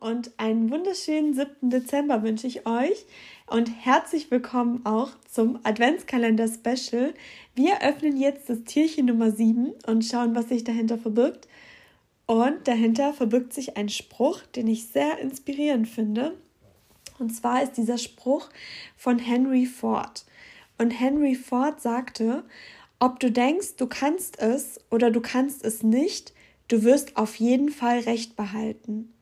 und einen wunderschönen 7. Dezember wünsche ich euch und herzlich willkommen auch zum Adventskalender Special. Wir öffnen jetzt das Türchen Nummer 7 und schauen, was sich dahinter verbirgt. Und dahinter verbirgt sich ein Spruch, den ich sehr inspirierend finde. Und zwar ist dieser Spruch von Henry Ford. Und Henry Ford sagte, ob du denkst, du kannst es oder du kannst es nicht, du wirst auf jeden Fall Recht behalten.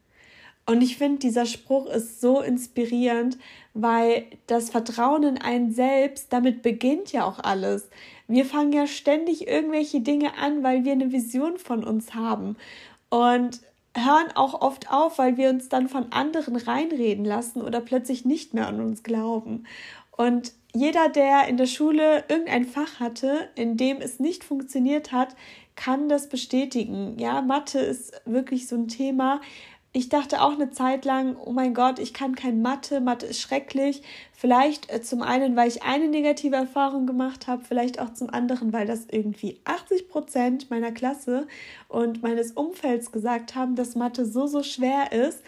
Und ich finde, dieser Spruch ist so inspirierend, weil das Vertrauen in einen selbst, damit beginnt ja auch alles. Wir fangen ja ständig irgendwelche Dinge an, weil wir eine Vision von uns haben. Und hören auch oft auf, weil wir uns dann von anderen reinreden lassen oder plötzlich nicht mehr an uns glauben. Und jeder, der in der Schule irgendein Fach hatte, in dem es nicht funktioniert hat, kann das bestätigen. Ja, Mathe ist wirklich so ein Thema. Ich dachte auch eine Zeit lang, oh mein Gott, ich kann kein Mathe, Mathe ist schrecklich. Vielleicht äh, zum einen, weil ich eine negative Erfahrung gemacht habe, vielleicht auch zum anderen, weil das irgendwie 80 Prozent meiner Klasse und meines Umfelds gesagt haben, dass Mathe so, so schwer ist.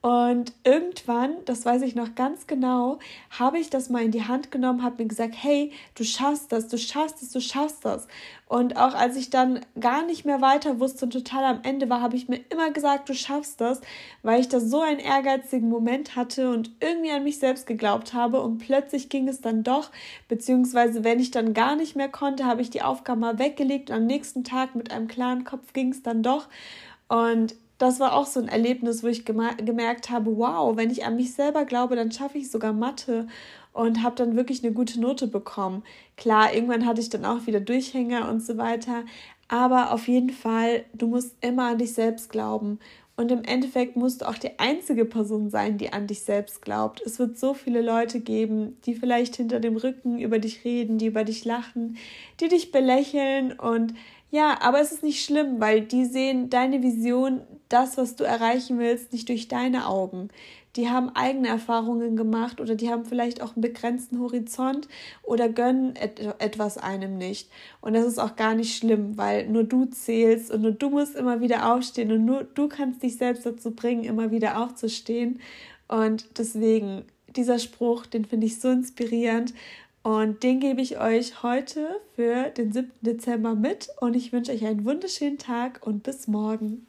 Und irgendwann, das weiß ich noch ganz genau, habe ich das mal in die Hand genommen, habe mir gesagt, hey, du schaffst das, du schaffst es, du schaffst das. Und auch als ich dann gar nicht mehr weiter wusste und total am Ende war, habe ich mir immer gesagt, du schaffst das, weil ich da so einen ehrgeizigen Moment hatte und irgendwie an mich selbst geglaubt habe. Und plötzlich ging es dann doch, beziehungsweise wenn ich dann gar nicht mehr konnte, habe ich die Aufgabe mal weggelegt und am nächsten Tag mit einem klaren Kopf ging es dann doch. Und das war auch so ein Erlebnis, wo ich gemerkt habe, wow, wenn ich an mich selber glaube, dann schaffe ich sogar Mathe und habe dann wirklich eine gute Note bekommen. Klar, irgendwann hatte ich dann auch wieder Durchhänger und so weiter, aber auf jeden Fall, du musst immer an dich selbst glauben. Und im Endeffekt musst du auch die einzige Person sein, die an dich selbst glaubt. Es wird so viele Leute geben, die vielleicht hinter dem Rücken über dich reden, die über dich lachen, die dich belächeln und ja, aber es ist nicht schlimm, weil die sehen deine Vision, das, was du erreichen willst, nicht durch deine Augen. Die haben eigene Erfahrungen gemacht oder die haben vielleicht auch einen begrenzten Horizont oder gönnen et etwas einem nicht. Und das ist auch gar nicht schlimm, weil nur du zählst und nur du musst immer wieder aufstehen und nur du kannst dich selbst dazu bringen, immer wieder aufzustehen. Und deswegen, dieser Spruch, den finde ich so inspirierend und den gebe ich euch heute für den 7. Dezember mit und ich wünsche euch einen wunderschönen Tag und bis morgen.